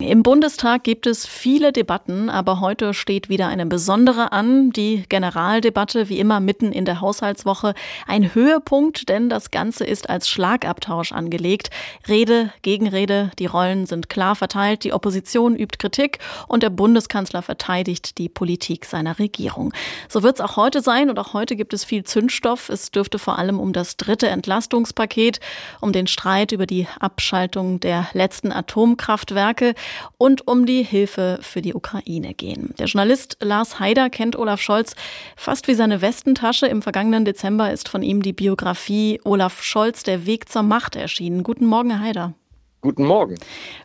Im Bundestag gibt es viele Debatten, aber heute steht wieder eine besondere an, die Generaldebatte, wie immer mitten in der Haushaltswoche. Ein Höhepunkt, denn das Ganze ist als Schlagabtausch angelegt. Rede, Gegenrede, die Rollen sind klar verteilt, die Opposition übt Kritik und der Bundeskanzler verteidigt die Politik seiner Regierung. So wird es auch heute sein und auch heute gibt es viel Zündstoff. Es dürfte vor allem um das dritte Entlastungspaket, um den Streit über die Abschaltung der letzten Atomkraftwerke, und um die Hilfe für die Ukraine gehen. Der Journalist Lars Haider kennt Olaf Scholz fast wie seine Westentasche. Im vergangenen Dezember ist von ihm die Biografie Olaf Scholz, der Weg zur Macht erschienen. Guten Morgen, Herr Haider. Guten Morgen.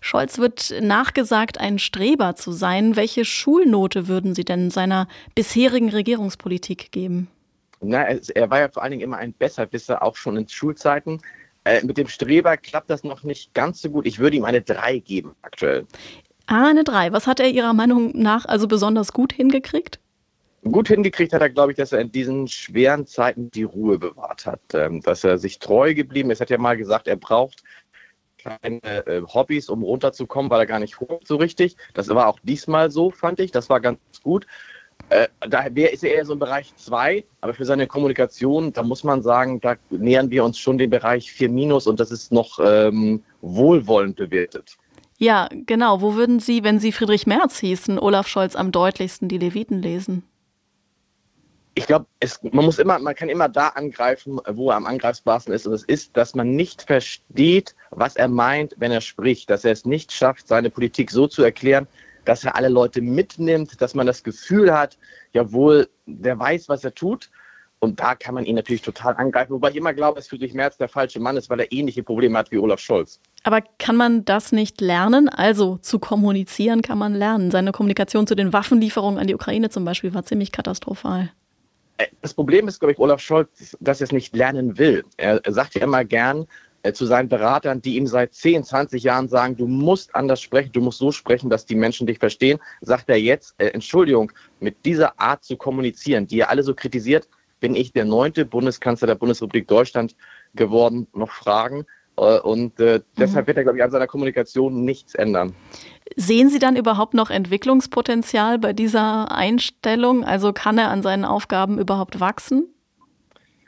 Scholz wird nachgesagt, ein Streber zu sein. Welche Schulnote würden Sie denn seiner bisherigen Regierungspolitik geben? Na, er war ja vor allen Dingen immer ein Besserwisser, auch schon in Schulzeiten. Äh, mit dem Streber klappt das noch nicht ganz so gut. Ich würde ihm eine 3 geben aktuell. Ah, eine 3. Was hat er Ihrer Meinung nach also besonders gut hingekriegt? Gut hingekriegt hat er, glaube ich, dass er in diesen schweren Zeiten die Ruhe bewahrt hat, ähm, dass er sich treu geblieben ist. Er hat ja mal gesagt, er braucht keine äh, Hobbys, um runterzukommen, weil er gar nicht hoch so richtig. Das war auch diesmal so, fand ich. Das war ganz gut. Äh, da ist er eher so im Bereich 2, aber für seine Kommunikation, da muss man sagen, da nähern wir uns schon den Bereich 4 minus und das ist noch ähm, wohlwollend bewertet. Ja, genau. Wo würden Sie, wenn Sie Friedrich Merz hießen, Olaf Scholz am deutlichsten die Leviten lesen? Ich glaube, man muss immer, man kann immer da angreifen, wo er am angreifbarsten ist. Und es ist, dass man nicht versteht, was er meint, wenn er spricht, dass er es nicht schafft, seine Politik so zu erklären, dass er alle Leute mitnimmt, dass man das Gefühl hat, jawohl, der weiß, was er tut. Und da kann man ihn natürlich total angreifen. Wobei ich immer glaube, dass Friedrich Merz der falsche Mann ist, weil er ähnliche Probleme hat wie Olaf Scholz. Aber kann man das nicht lernen? Also zu kommunizieren kann man lernen. Seine Kommunikation zu den Waffenlieferungen an die Ukraine zum Beispiel war ziemlich katastrophal. Äh, das Problem ist, glaube ich, Olaf Scholz, dass er es nicht lernen will. Er sagt ja immer gern, zu seinen Beratern, die ihm seit 10, 20 Jahren sagen, du musst anders sprechen, du musst so sprechen, dass die Menschen dich verstehen, sagt er jetzt, äh, Entschuldigung, mit dieser Art zu kommunizieren, die er alle so kritisiert, bin ich der neunte Bundeskanzler der Bundesrepublik Deutschland geworden, noch Fragen. Äh, und äh, deshalb mhm. wird er, glaube ich, an seiner Kommunikation nichts ändern. Sehen Sie dann überhaupt noch Entwicklungspotenzial bei dieser Einstellung? Also kann er an seinen Aufgaben überhaupt wachsen?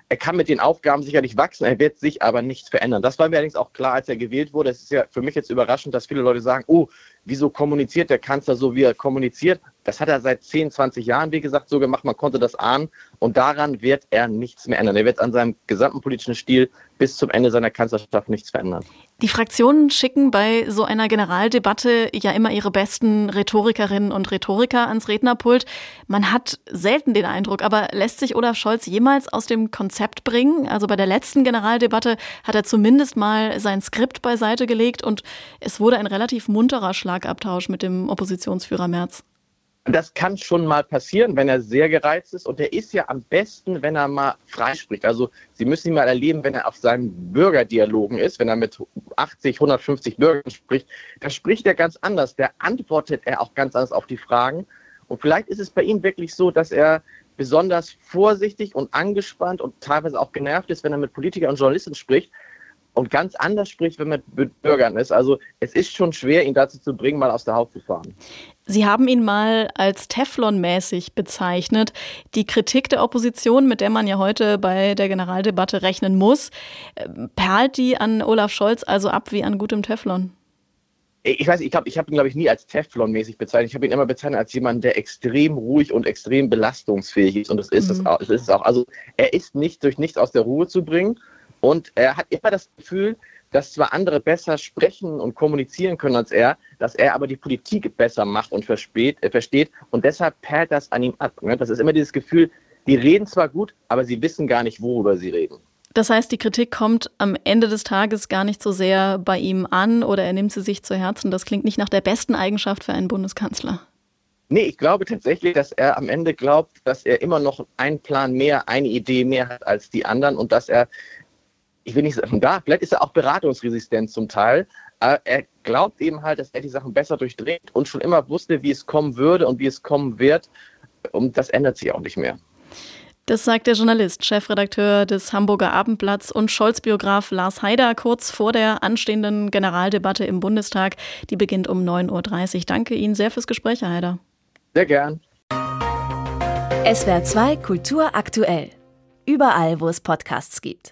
Er kann mit den Aufgaben sicherlich wachsen, er wird sich aber nichts verändern. Das war mir allerdings auch klar, als er gewählt wurde. Es ist ja für mich jetzt überraschend, dass viele Leute sagen, oh, wieso kommuniziert der Kanzler so, wie er kommuniziert? Das hat er seit 10, 20 Jahren, wie gesagt, so gemacht. Man konnte das ahnen. Und daran wird er nichts mehr ändern. Er wird an seinem gesamten politischen Stil bis zum Ende seiner Kanzlerschaft nichts verändern. Die Fraktionen schicken bei so einer Generaldebatte ja immer ihre besten Rhetorikerinnen und Rhetoriker ans Rednerpult. Man hat selten den Eindruck, aber lässt sich Olaf Scholz jemals aus dem Konzept bringen? Also bei der letzten Generaldebatte hat er zumindest mal sein Skript beiseite gelegt und es wurde ein relativ munterer Schlagabtausch mit dem Oppositionsführer Merz. Das kann schon mal passieren, wenn er sehr gereizt ist. Und er ist ja am besten, wenn er mal freispricht. Also Sie müssen ihn mal erleben, wenn er auf seinen Bürgerdialogen ist, wenn er mit 80, 150 Bürgern spricht. Da spricht er ganz anders. Da antwortet er auch ganz anders auf die Fragen. Und vielleicht ist es bei ihm wirklich so, dass er besonders vorsichtig und angespannt und teilweise auch genervt ist, wenn er mit Politikern und Journalisten spricht und ganz anders spricht, wenn man mit Bürgern ist. Also es ist schon schwer, ihn dazu zu bringen, mal aus der Haut zu fahren. Sie haben ihn mal als Teflon-mäßig bezeichnet. Die Kritik der Opposition, mit der man ja heute bei der Generaldebatte rechnen muss, äh, perlt die an Olaf Scholz also ab wie an gutem Teflon? Ich weiß, ich glaube, ich habe ihn, glaube ich, nie als Teflon-mäßig bezeichnet. Ich habe ihn immer bezeichnet als jemand, der extrem ruhig und extrem belastungsfähig ist. Und das ist, mhm. es, auch, das ist es auch. Also er ist nicht durch nichts aus der Ruhe zu bringen. Und er hat immer das Gefühl, dass zwar andere besser sprechen und kommunizieren können als er, dass er aber die Politik besser macht und versteht, äh, versteht und deshalb perlt das an ihm ab. Ne? Das ist immer dieses Gefühl, die reden zwar gut, aber sie wissen gar nicht, worüber sie reden. Das heißt, die Kritik kommt am Ende des Tages gar nicht so sehr bei ihm an oder er nimmt sie sich zu Herzen. Das klingt nicht nach der besten Eigenschaft für einen Bundeskanzler. Nee, ich glaube tatsächlich, dass er am Ende glaubt, dass er immer noch einen Plan mehr, eine Idee mehr hat als die anderen und dass er ich will nicht sagen, da, vielleicht ist er auch beratungsresistent zum Teil. Aber er glaubt eben halt, dass er die Sachen besser durchdringt und schon immer wusste, wie es kommen würde und wie es kommen wird. Und das ändert sich auch nicht mehr. Das sagt der Journalist, Chefredakteur des Hamburger Abendblatts und Scholz-Biograf Lars Haider kurz vor der anstehenden Generaldebatte im Bundestag. Die beginnt um 9.30 Uhr. Danke Ihnen sehr fürs Gespräch, Herr Haider. Sehr gern. SWR 2 Kultur aktuell. Überall, wo es Podcasts gibt.